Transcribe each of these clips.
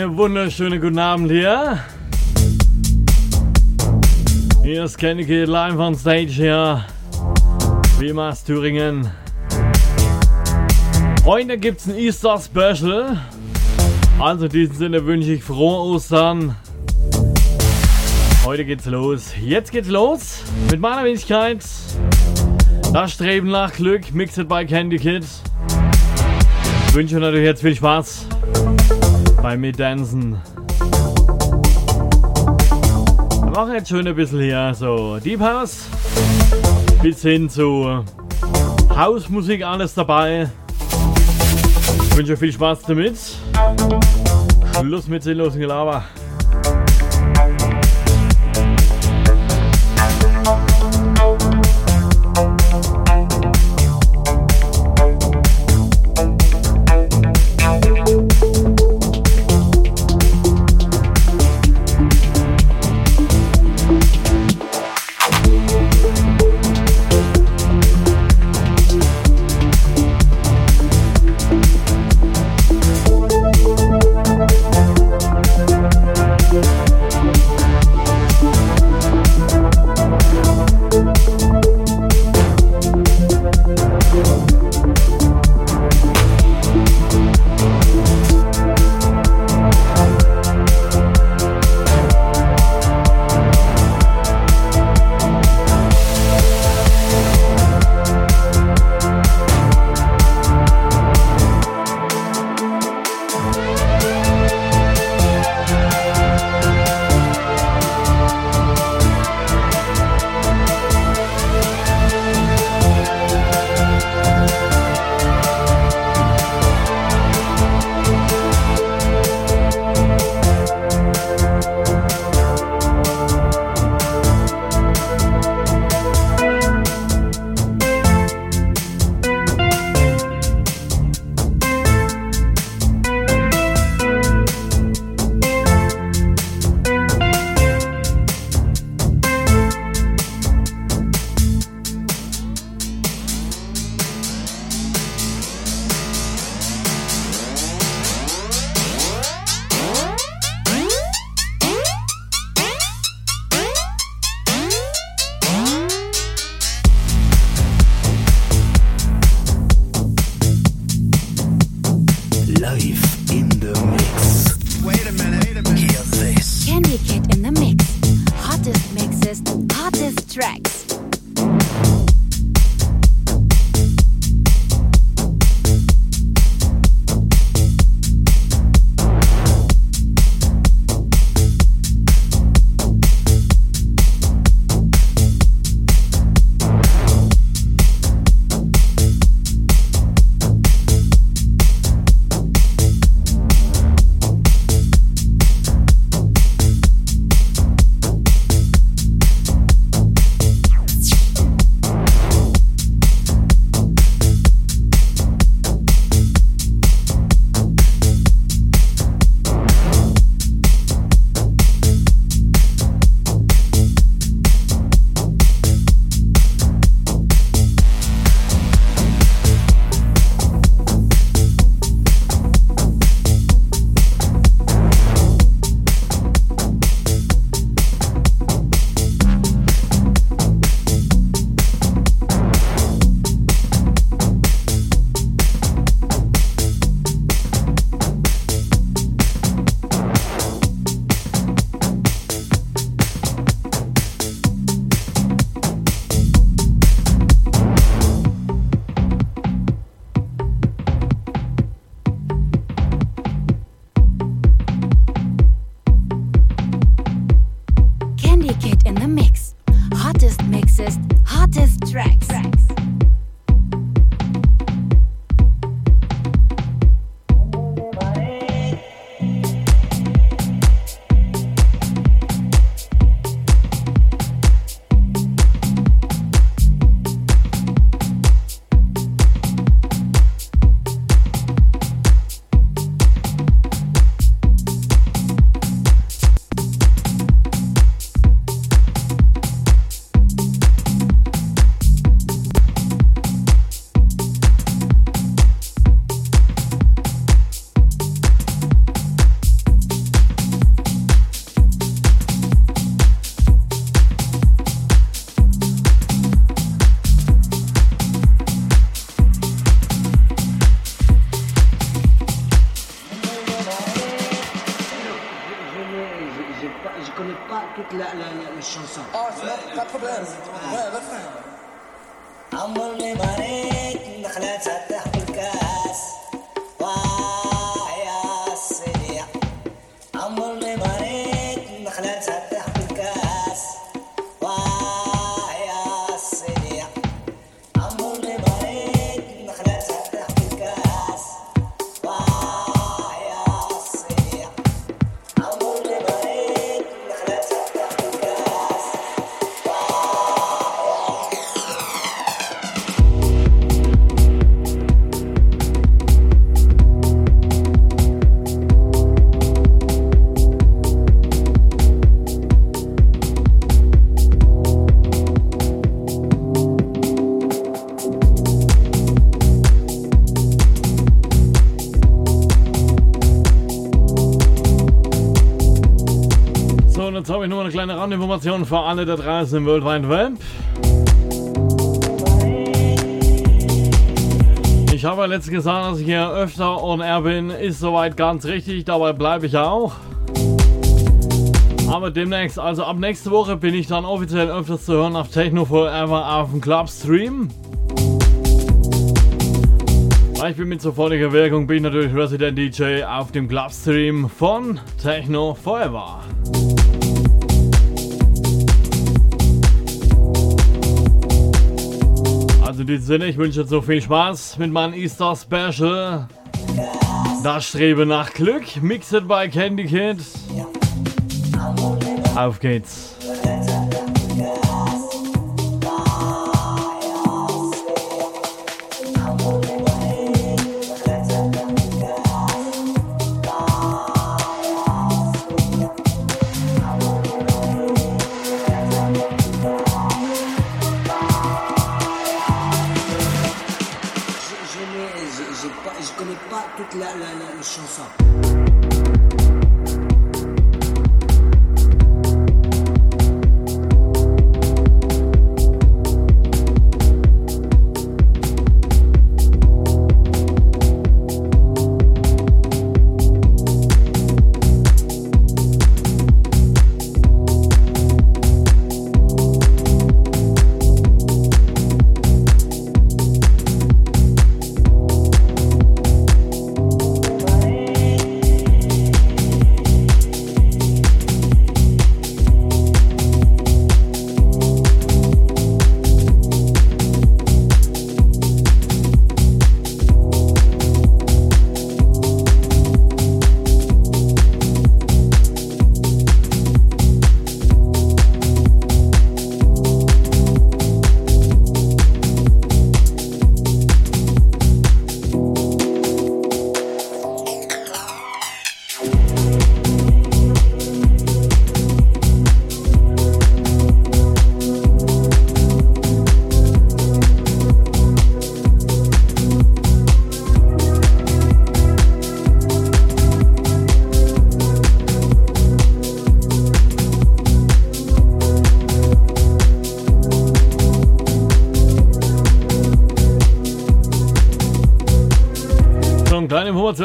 So, eine wunderschöne guten Abend hier. Hier ist Kennedy live on stage hier. Wie immer aus Thüringen. Heute gibt's ein Easter Special. Also in diesem Sinne wünsche ich frohe Ostern. Heute geht's los. Jetzt geht's los mit meiner Wenigkeit. Das Streben nach Glück, Mixed by Candy Kid. Ich wünsche natürlich jetzt viel Spaß beim Mitdansen. Wir machen jetzt schön ein bisschen hier so Deep House bis hin zu Hausmusik, alles dabei. Ich wünsche euch viel Spaß damit. Schluss mit sinnlosen Gelaber. Kleine Randinformation für alle da draußen im World Wide Web. Ich habe ja letztens gesagt, dass ich hier öfter on air bin. Ist soweit ganz richtig, dabei bleibe ich auch. Aber demnächst, also ab nächste Woche, bin ich dann offiziell öfters zu hören auf Techno Forever auf dem Clubstream. Ich bin mit sofortiger Wirkung, bin natürlich Resident DJ auf dem Clubstream von Techno Forever. In diesem Sinne, ich wünsche so viel Spaß mit meinem Easter Special. Das Strebe nach Glück, mixed by Candy Kid. Auf geht's.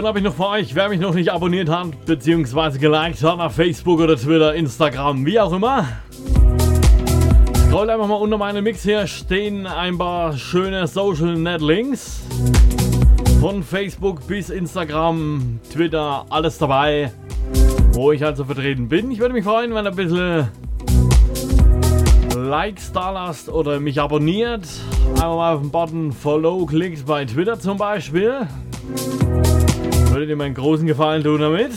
Information habe ich noch für euch. Wer mich noch nicht abonniert hat, beziehungsweise geliked hat auf Facebook oder Twitter, Instagram, wie auch immer. Scroll einfach mal unter meinem Mix hier, stehen ein paar schöne Social Net Links. Von Facebook bis Instagram, Twitter, alles dabei, wo ich also vertreten bin. Ich würde mich freuen, wenn ihr ein bisschen Likes da lasst oder mich abonniert. Einfach mal auf den Button Follow klickt bei Twitter zum Beispiel. Würdet ihr mir einen großen Gefallen tun damit?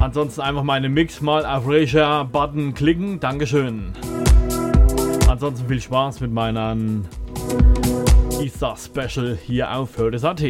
Ansonsten einfach meine Mix mal auf Reshare-Button klicken. Dankeschön. Ansonsten viel Spaß mit meinem Easter Special hier auf Hördes.at.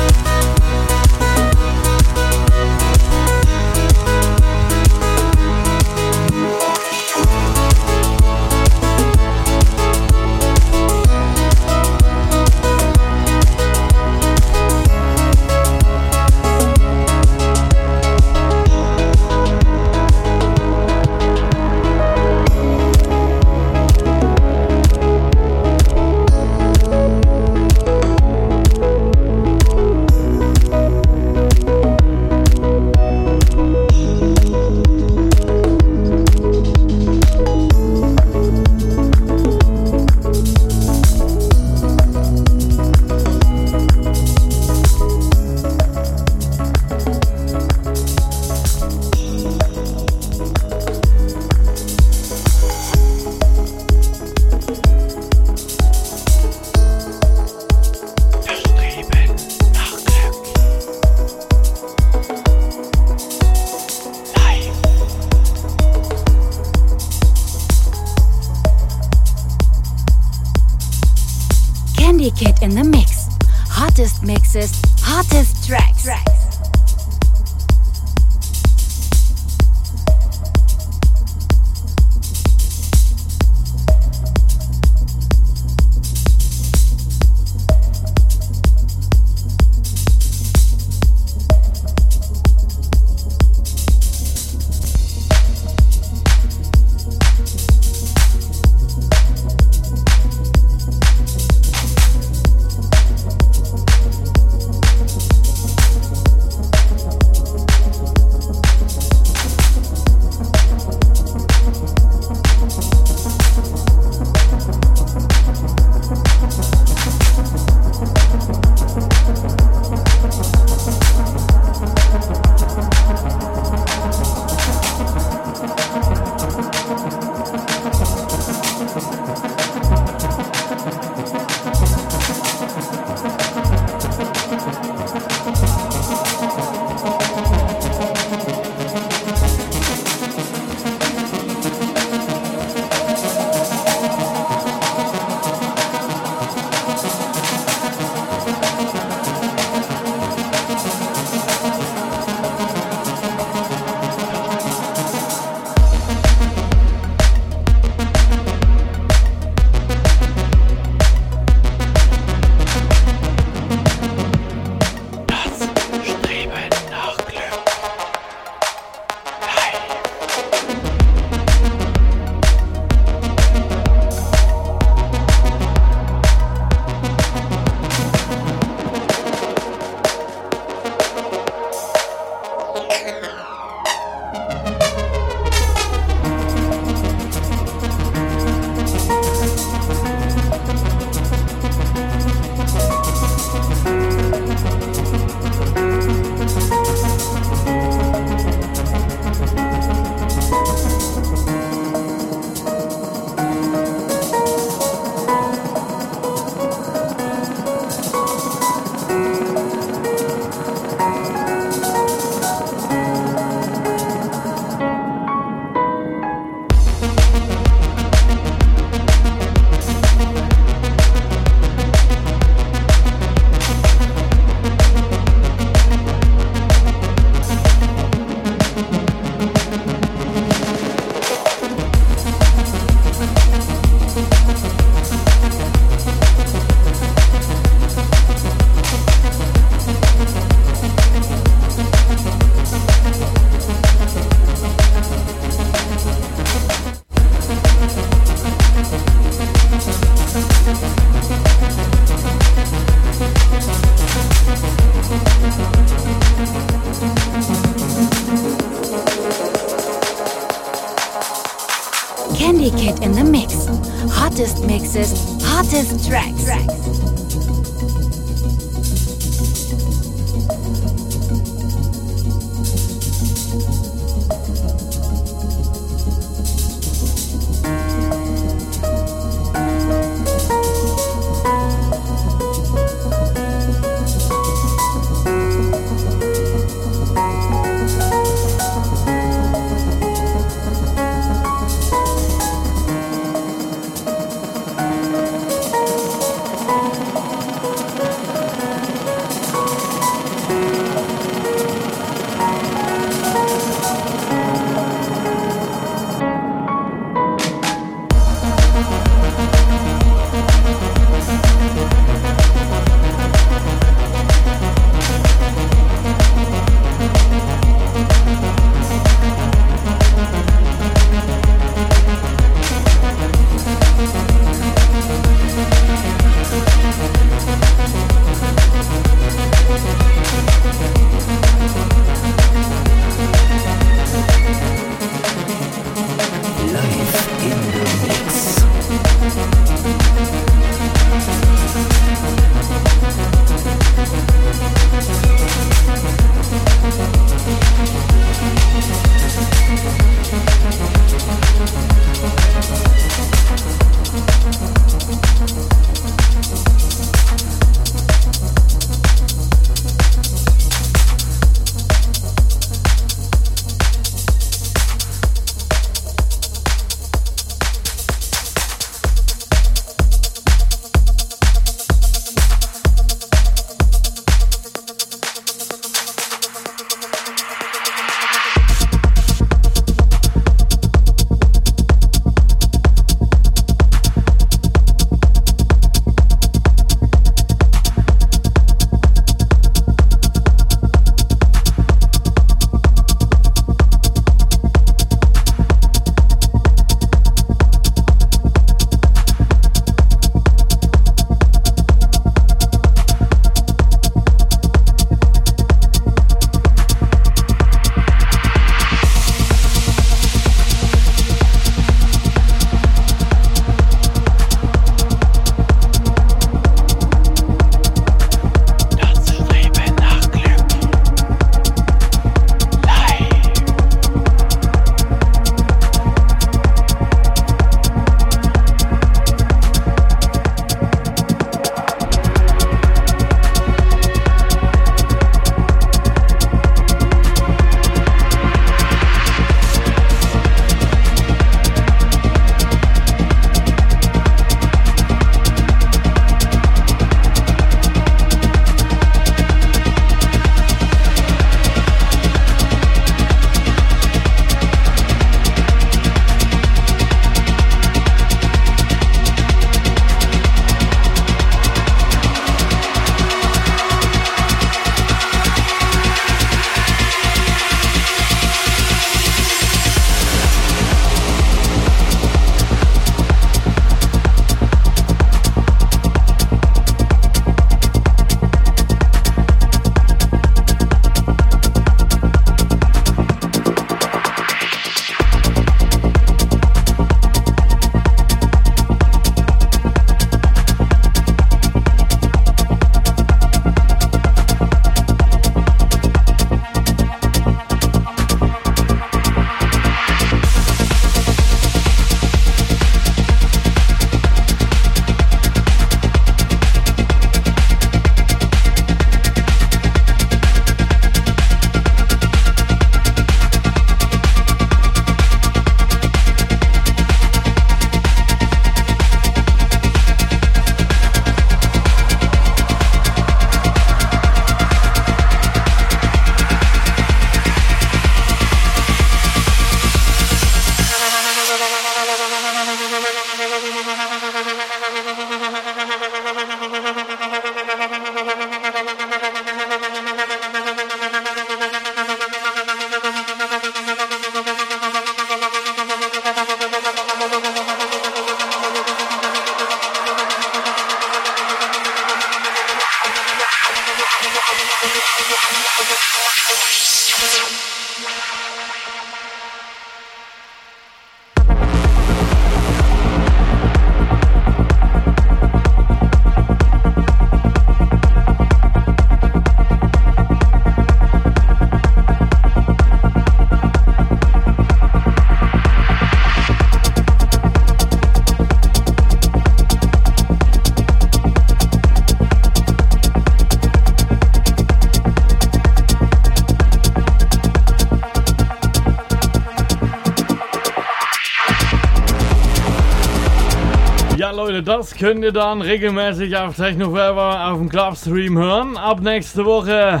das könnt ihr dann regelmäßig auf Techno Forever auf dem Clubstream hören. Ab nächste Woche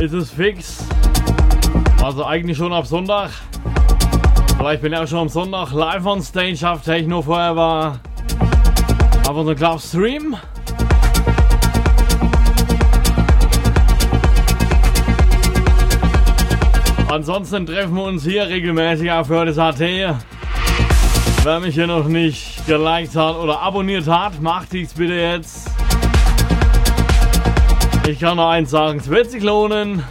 ist es fix. Also eigentlich schon ab Sonntag. Vielleicht bin ich auch schon am Sonntag live on stage auf Techno Forever. Auf unserem Clubstream. Ansonsten treffen wir uns hier regelmäßig auf Hördes AT. Wer mich hier noch nicht geliked hat oder abonniert hat, macht dies bitte jetzt. Ich kann nur eins sagen, es wird sich lohnen.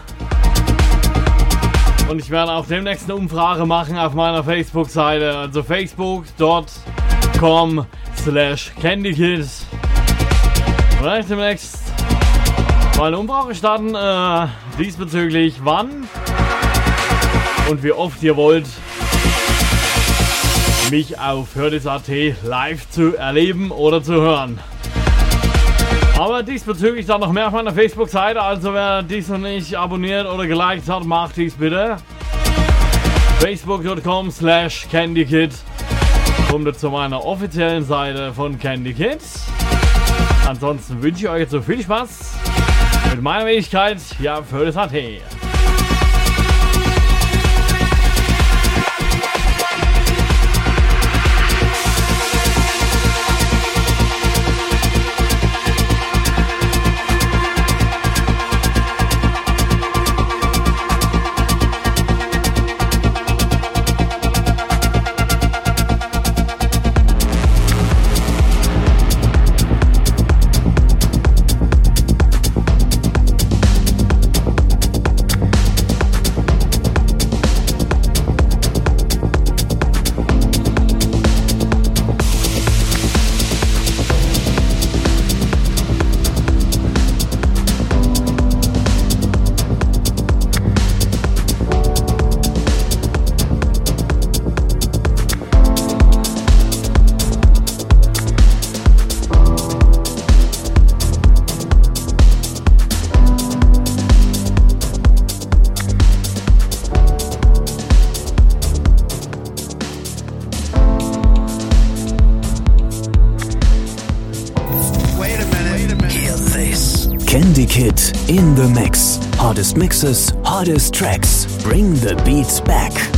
Und ich werde auch demnächst eine Umfrage machen auf meiner Facebook-Seite, also facebook.com slash candykids. Vielleicht demnächst mal eine Umfrage starten äh, diesbezüglich wann und wie oft ihr wollt, mich auf Hördes.at live zu erleben oder zu hören. Aber diesbezüglich dann noch mehr auf meiner Facebook-Seite, also wer dies noch nicht abonniert oder geliked hat, macht dies bitte. Facebook.com slash CandyKid kommt zu meiner offiziellen Seite von CandyKid. Ansonsten wünsche ich euch jetzt so viel Spaß mit meiner Fähigkeit ja für das mix. Hardest mixes, hardest tracks. Bring the beats back.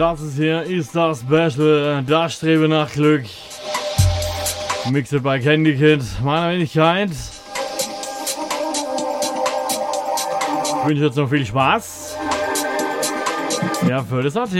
Das ist hier ist das Special, das Strebe nach Glück. Mixed bei Candy Kid, meiner Wenigkeit. Ich wünsche jetzt noch viel Spaß. Ja, für das AT.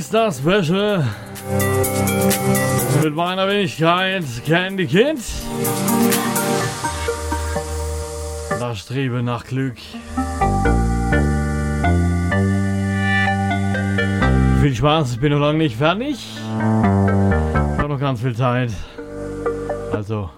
Silvester Special mit meiner Wenigkeit Candy Kid. Das Streben nach Glück. Viel Spaß, ich bin noch lange nicht fertig. Ich habe noch ganz viel Zeit. Also.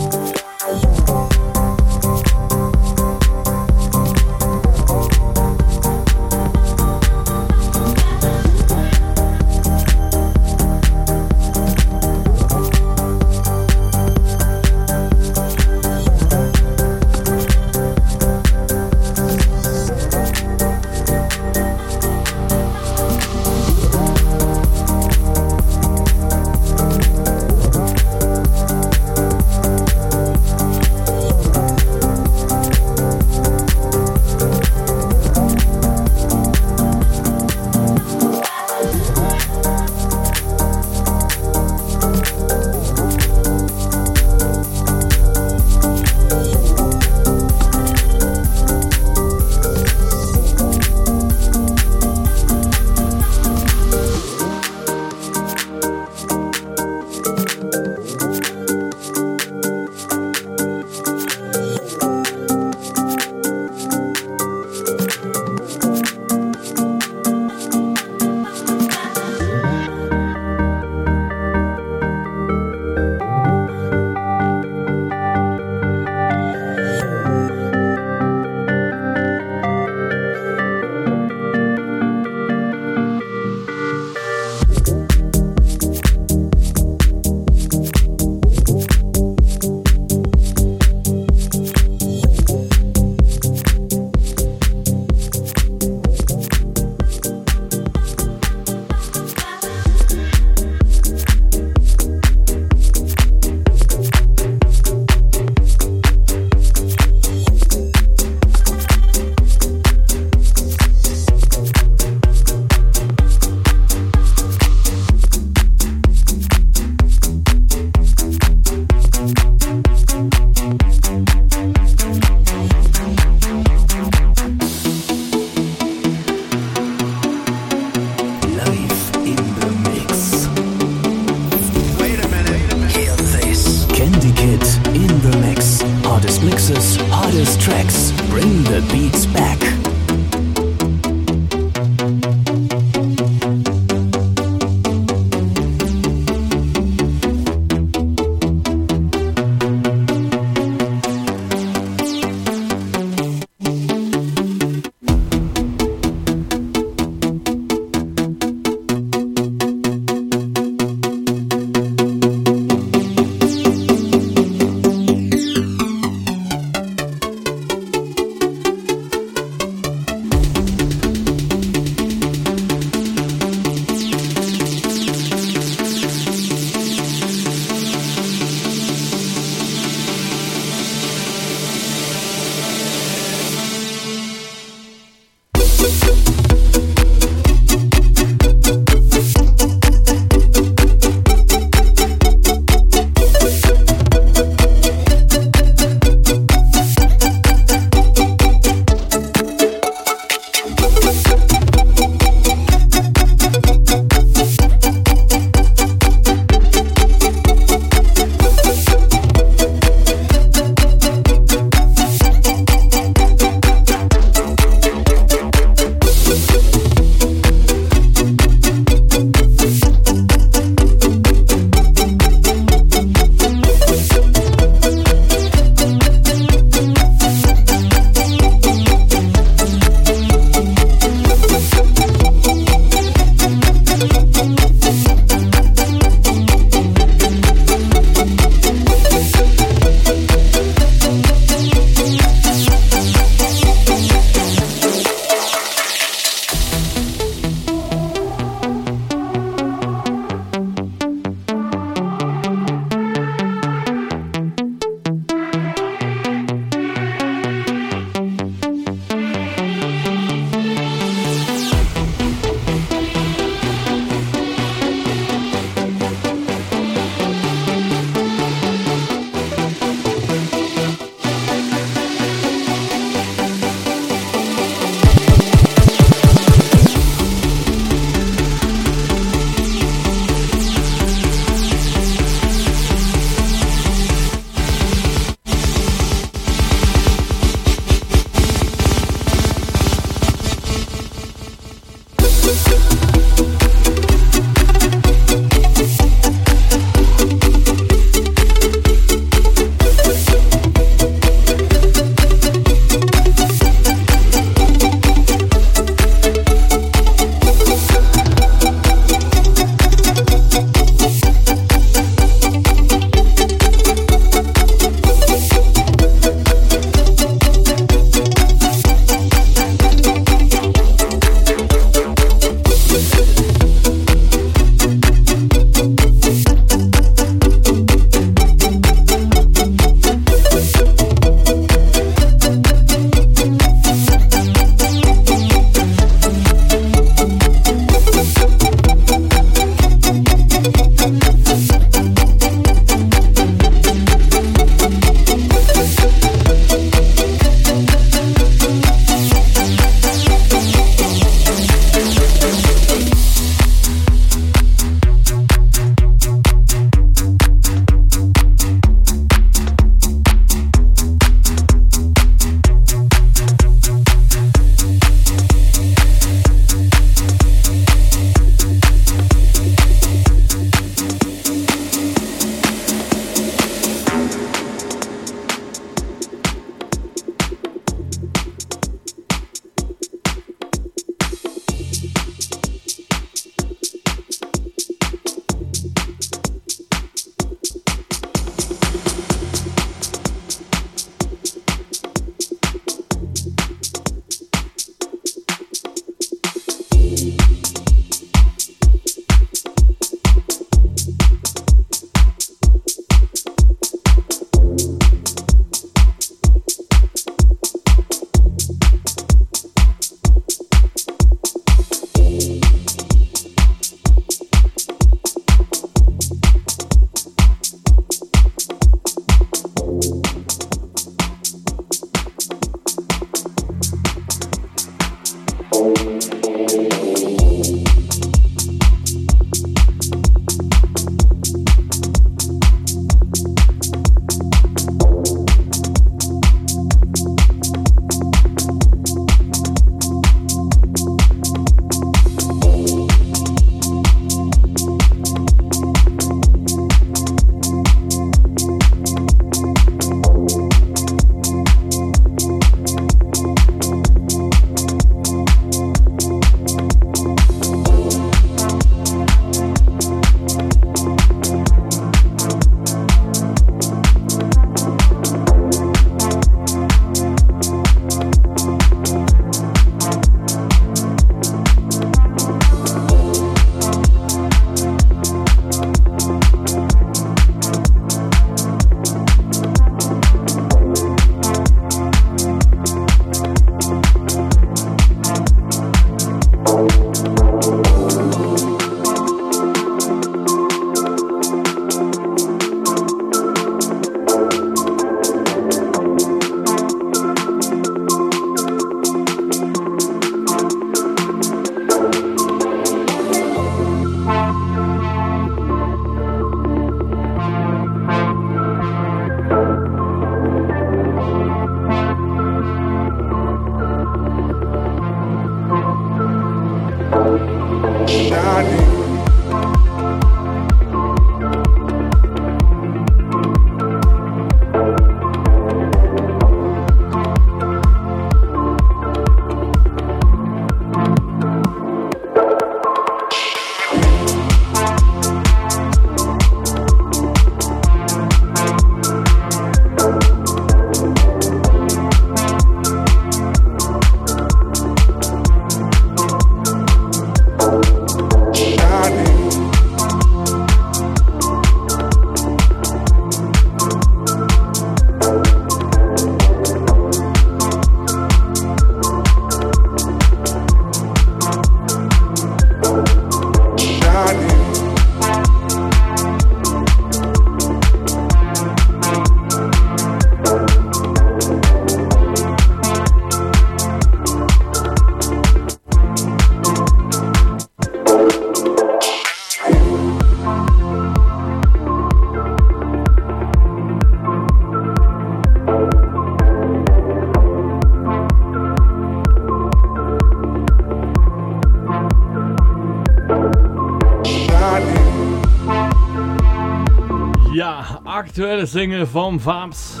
Aktuelle Single vom Fabs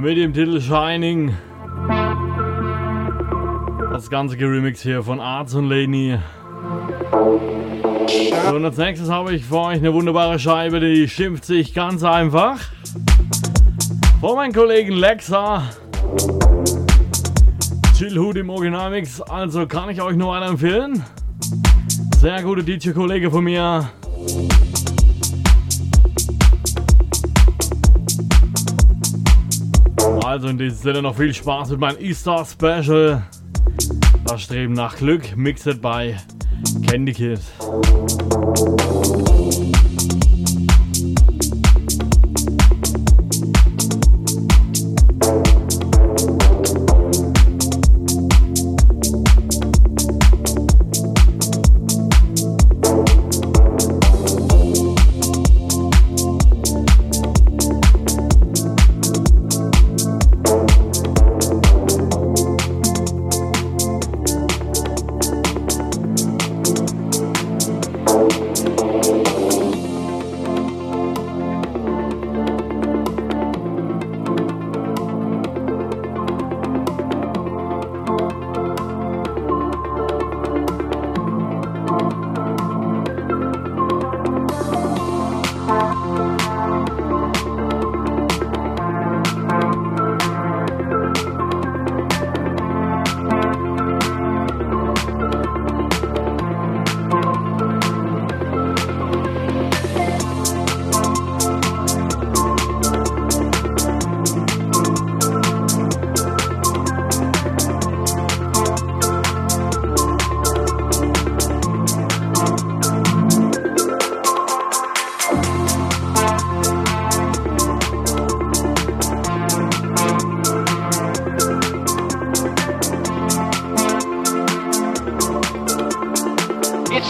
mit dem Titel Shining. Das ganze Remix hier von Arts und Leni. So, und als nächstes habe ich für euch eine wunderbare Scheibe, die schimpft sich ganz einfach. Von meinem Kollegen Lexa. Chillhut im Originalmix, also kann ich euch nur weiterempfehlen. Sehr guter DJ-Kollege von mir. In diesem Sinne noch viel Spaß mit meinem Easter Special. Das Streben nach Glück, mixed by Candy Kid.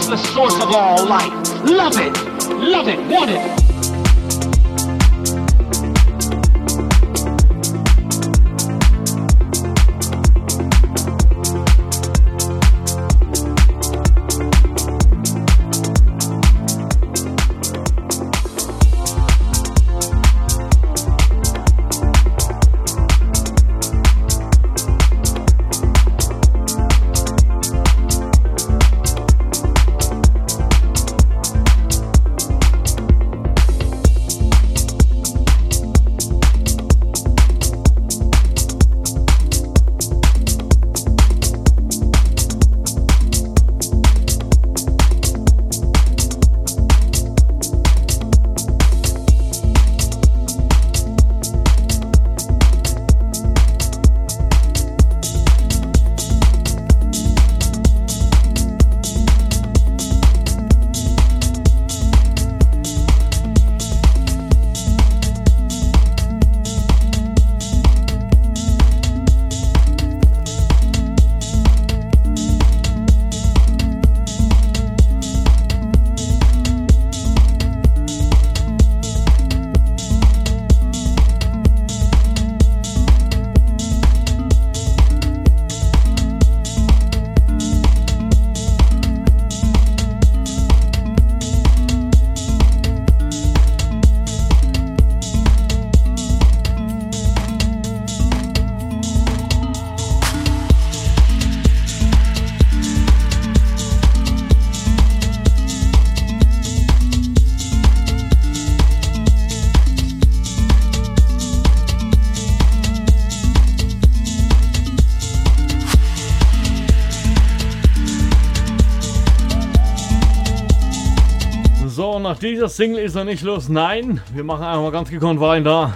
the source of all life. Love it. Love it. Want it. Dieser Single ist er nicht los. Nein, wir machen einfach mal ganz gekonnt weiter.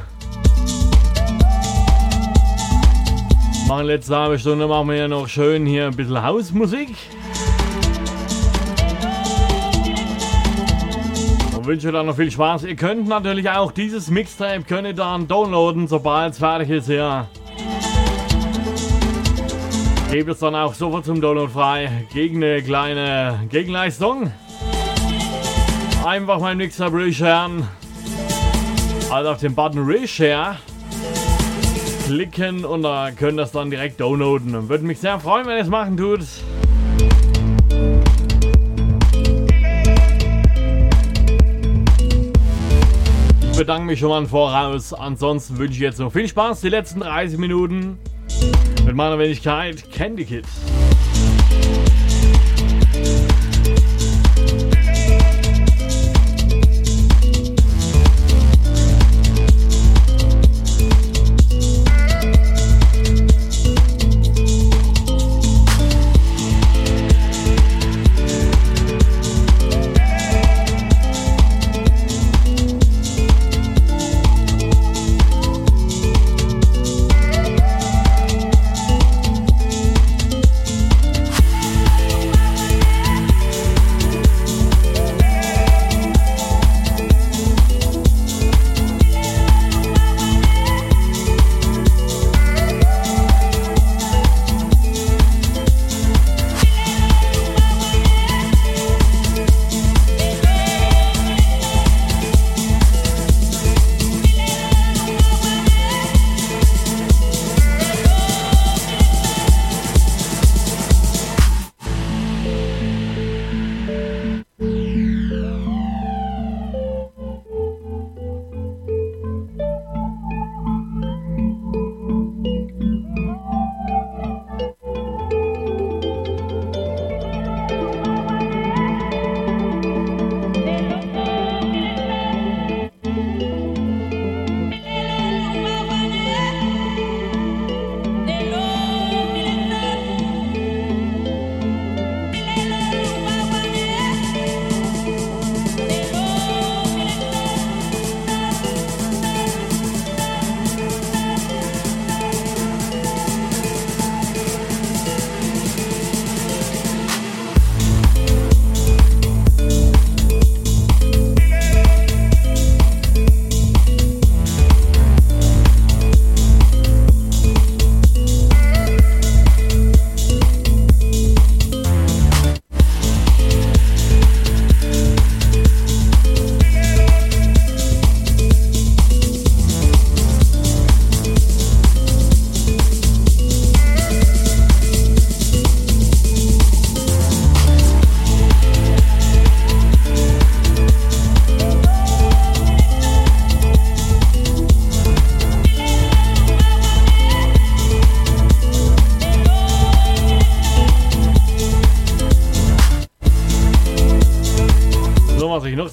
Machen letzte halbe Stunde machen wir ja noch schön hier ein bisschen Hausmusik. Und wünsche dann noch viel Spaß. Ihr könnt natürlich auch dieses Mixtape könnt ihr dann downloaden, sobald es fertig ist. Ja. Gebt es dann auch sofort zum Download frei gegen eine kleine Gegenleistung. Einfach mein Mixer resharen. Also auf den Button Reshare klicken und da könnt ihr das dann direkt downloaden. Würde mich sehr freuen, wenn ihr es machen tut. Ich bedanke mich schon mal Voraus. Ansonsten wünsche ich jetzt noch viel Spaß die letzten 30 Minuten mit meiner Wenigkeit Candy Kid.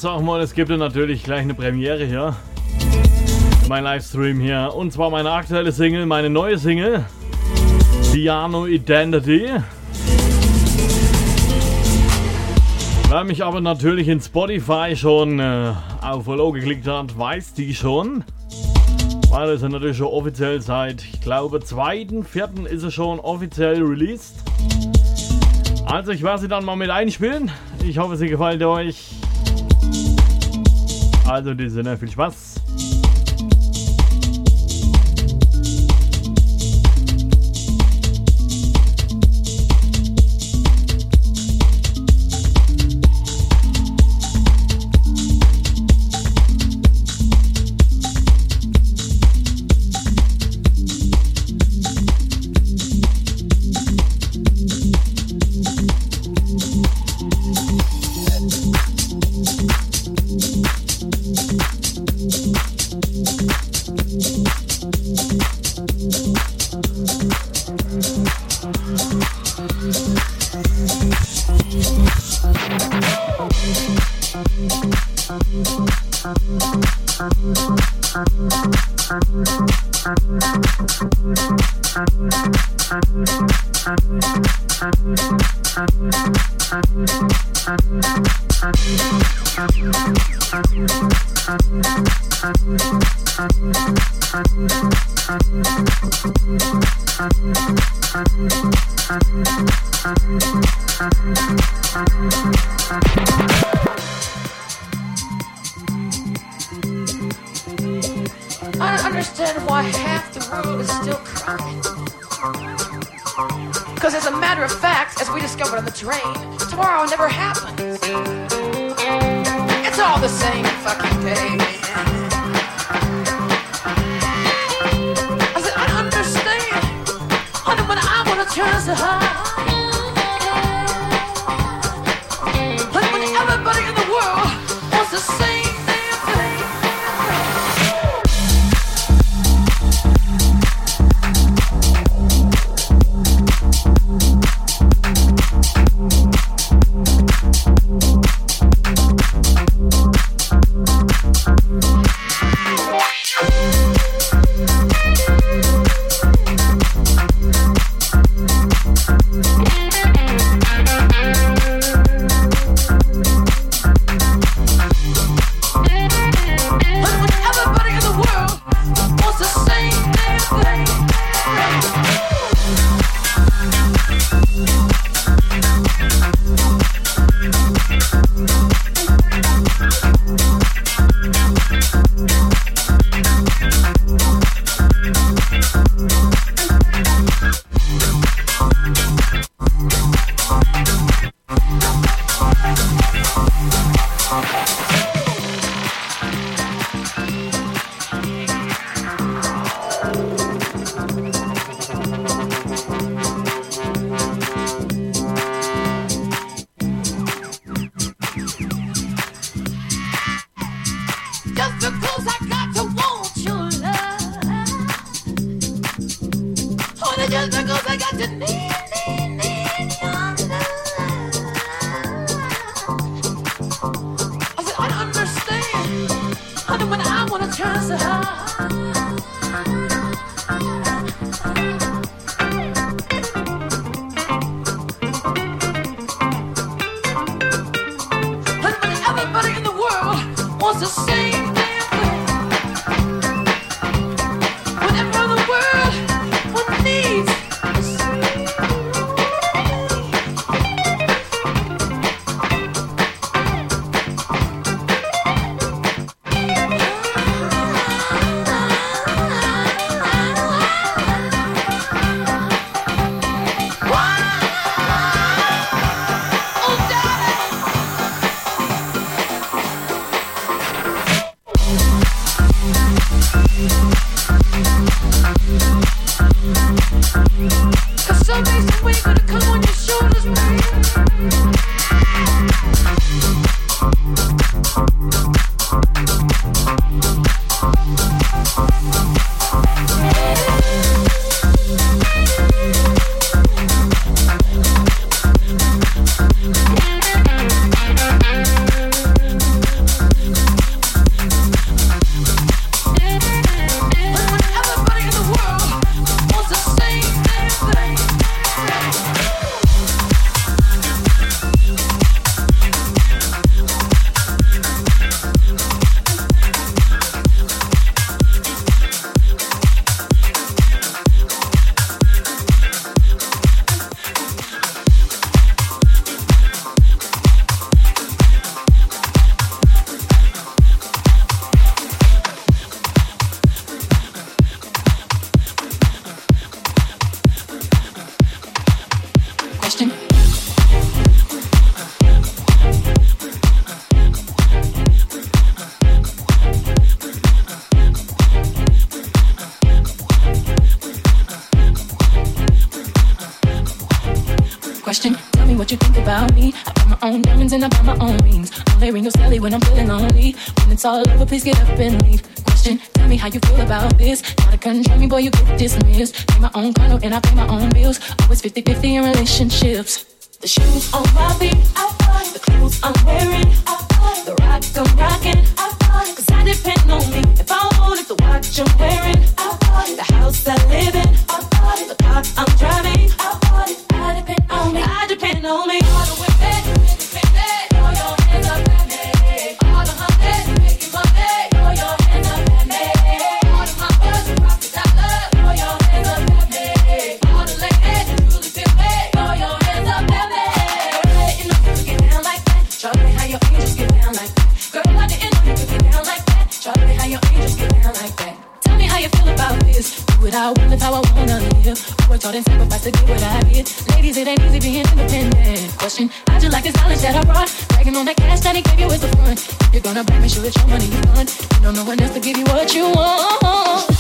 Sagen wollen, es gibt ja natürlich gleich eine Premiere hier. Mein Livestream hier. Und zwar meine aktuelle Single, meine neue Single. Piano Identity. Wer mich aber natürlich in Spotify schon äh, auf Follow geklickt hat, weiß die schon. Weil es ja natürlich schon offiziell seit, ich glaube, 2.4. ist es schon offiziell released. Also ich werde sie dann mal mit einspielen. Ich hoffe, sie gefällt euch. Also in diesem Sinne, viel Spaß. understand why half the world is still crying. Because as a matter of fact, as we discovered on the train, tomorrow never happens. It's all the same fucking day, man. It's all over, please get up and leave. Question, tell me how you feel about this. Try to control me, boy, you get dismissed. Pay my own condo and I pay my own bills. Always 50 50 in relationships. The shoes on my feet, I buy. The clothes I'm wearing, I buy. The rock I'm rocking, I buy. Cause I depend on me. If I wanted the watch I'm wearing, I buy. The house I live in, I buy. The car I'm driving, hard and sacrificed to get what I get. Ladies, it ain't easy being independent. Question, how'd you like this knowledge that I brought? Bragging on that cash that he gave you is the front. You're gonna brag, make sure that your money you fund. You don't know one else to give you what you want.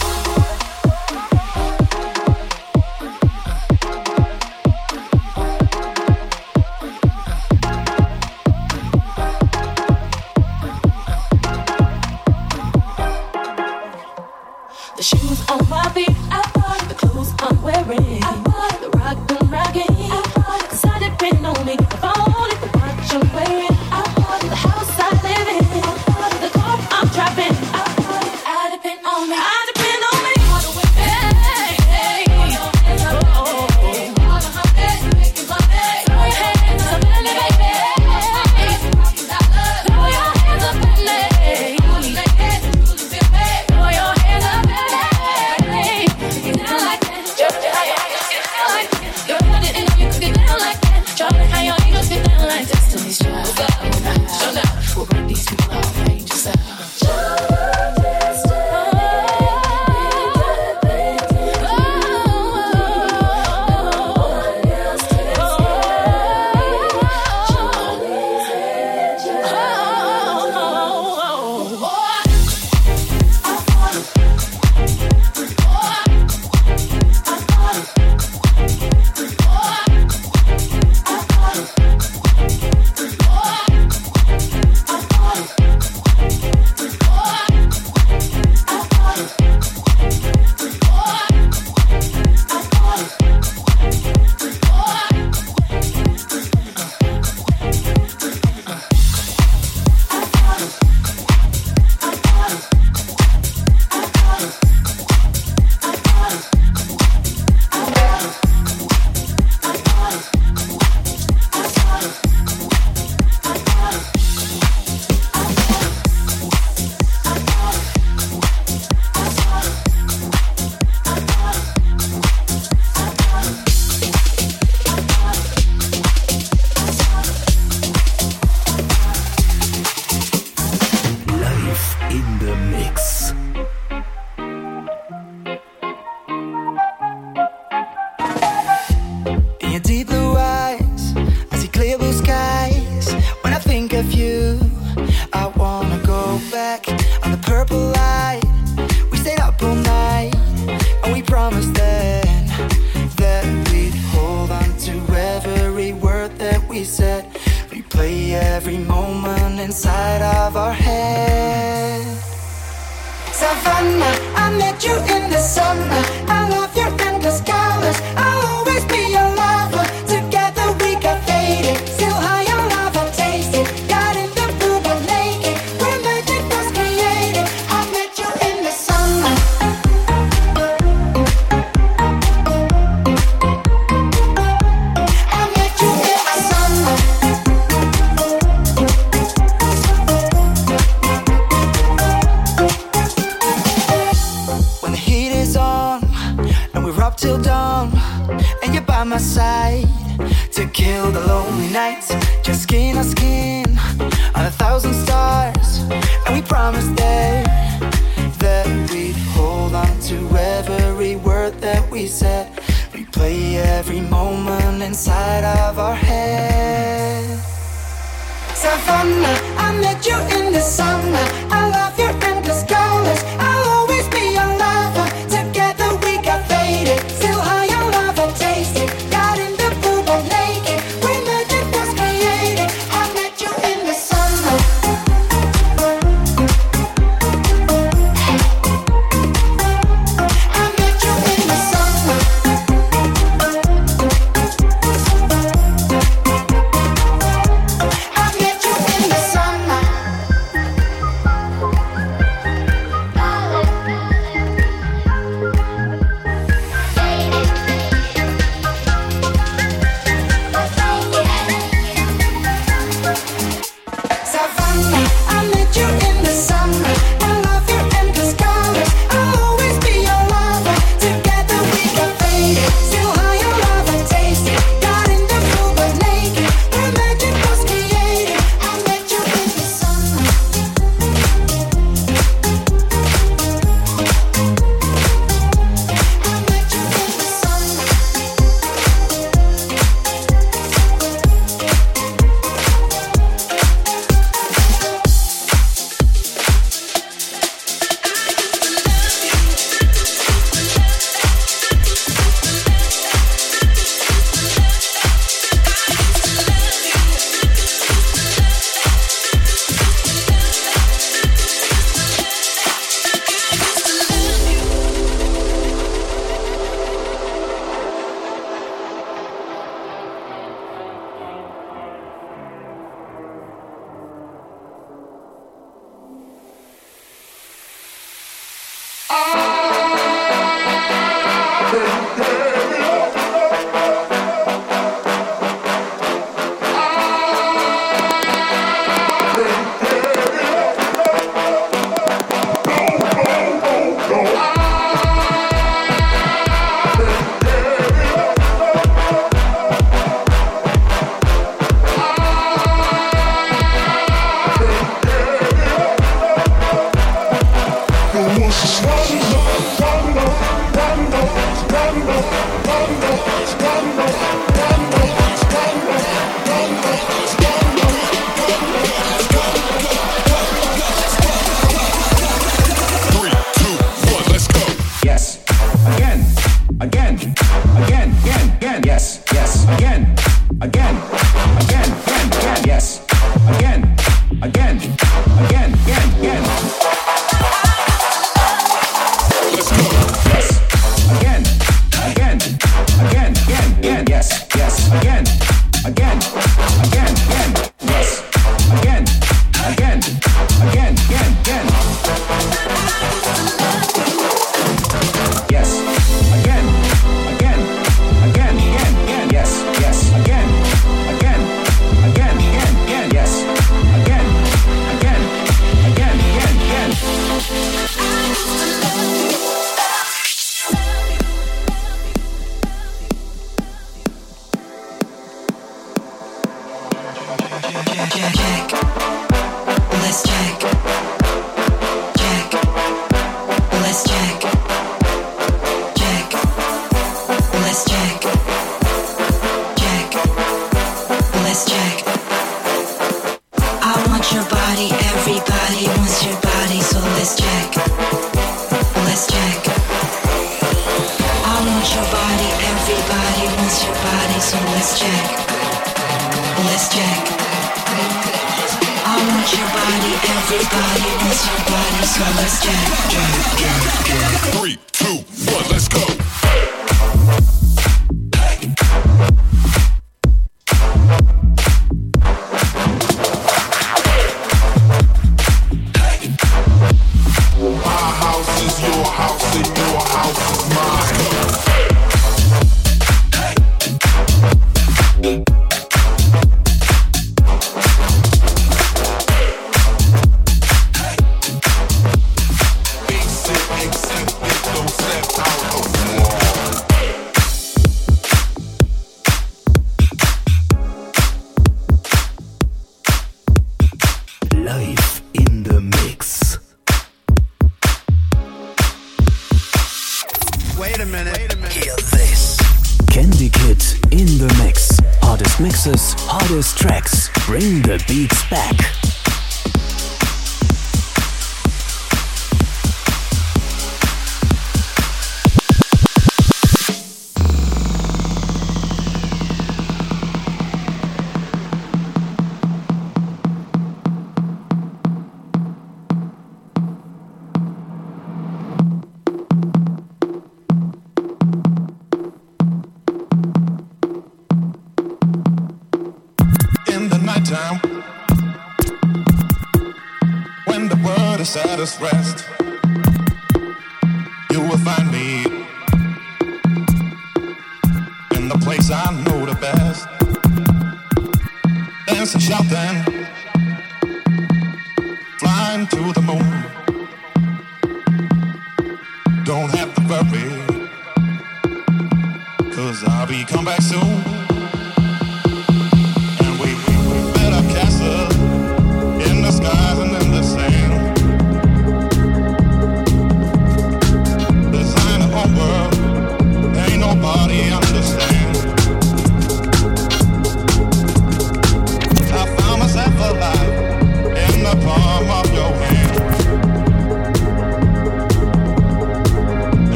the mix.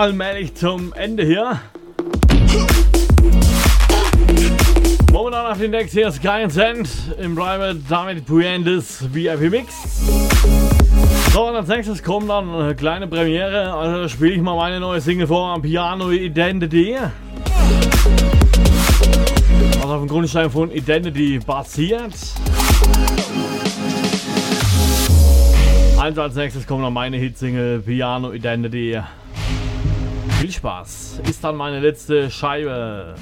Allmählich zum Ende hier. Momentan auf den Decks hier ist kein Cent im Private David Puyendes VIP Mix. So, und als nächstes kommt dann eine kleine Premiere. Also spiele ich mal meine neue Single vor, Piano Identity. Was auf dem Grundstein von Identity basiert. Also als nächstes kommt noch meine Hitsingle Piano Identity. Viel Spaß. Ist dann meine letzte Scheibe.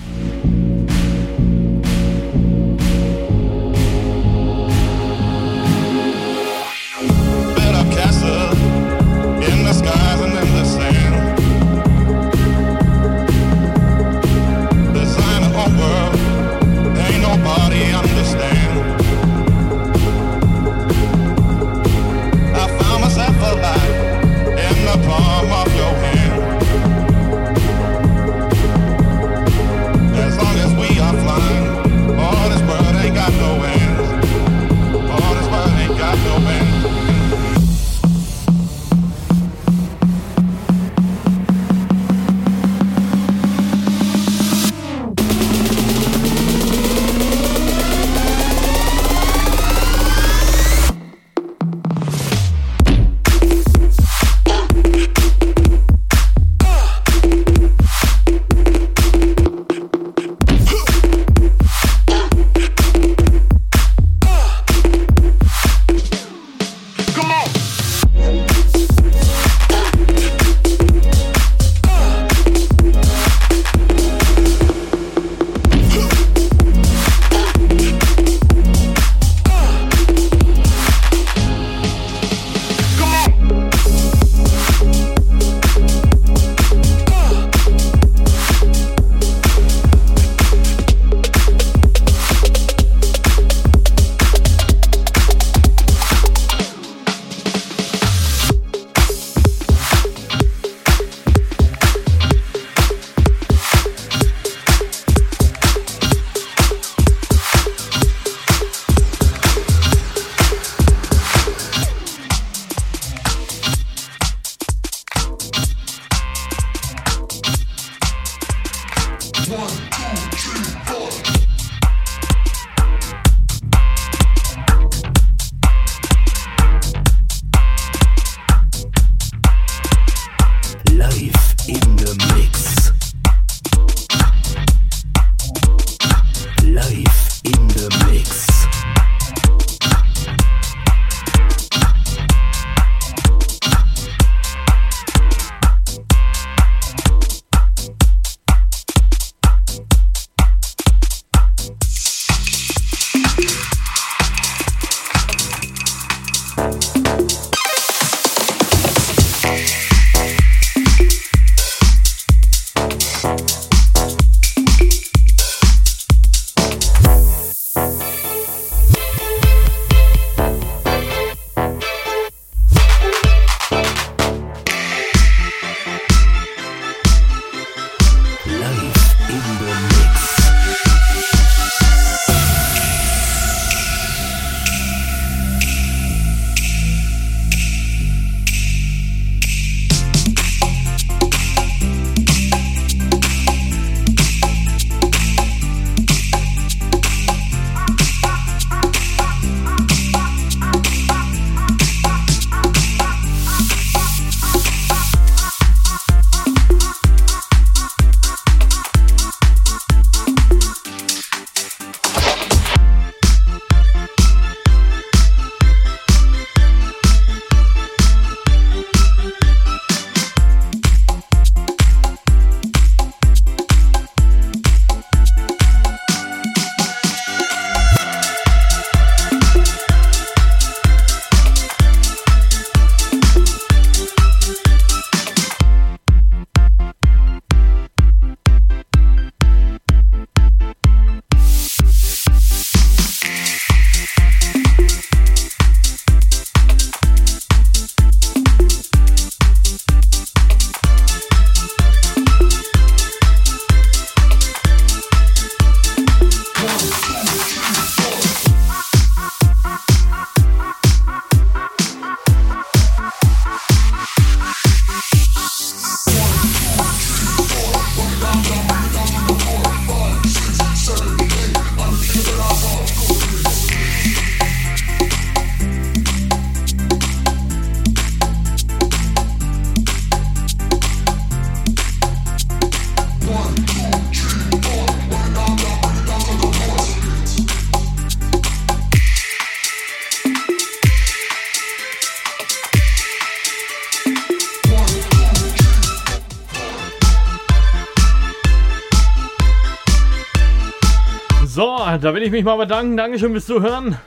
Ich mich mal bedanken. Dankeschön fürs Zuhören.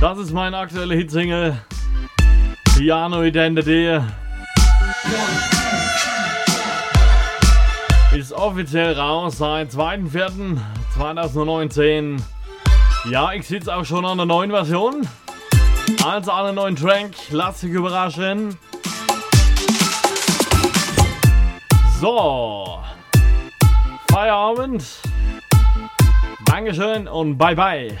Das ist meine aktuelle Hitsingle. Piano Identity. Ist offiziell raus seit 2.4.2019. Ja, ich sitze auch schon an der neuen Version. Also alle neuen Track, lasst euch überraschen. So. Feierabend. Dankeschön und bye bye.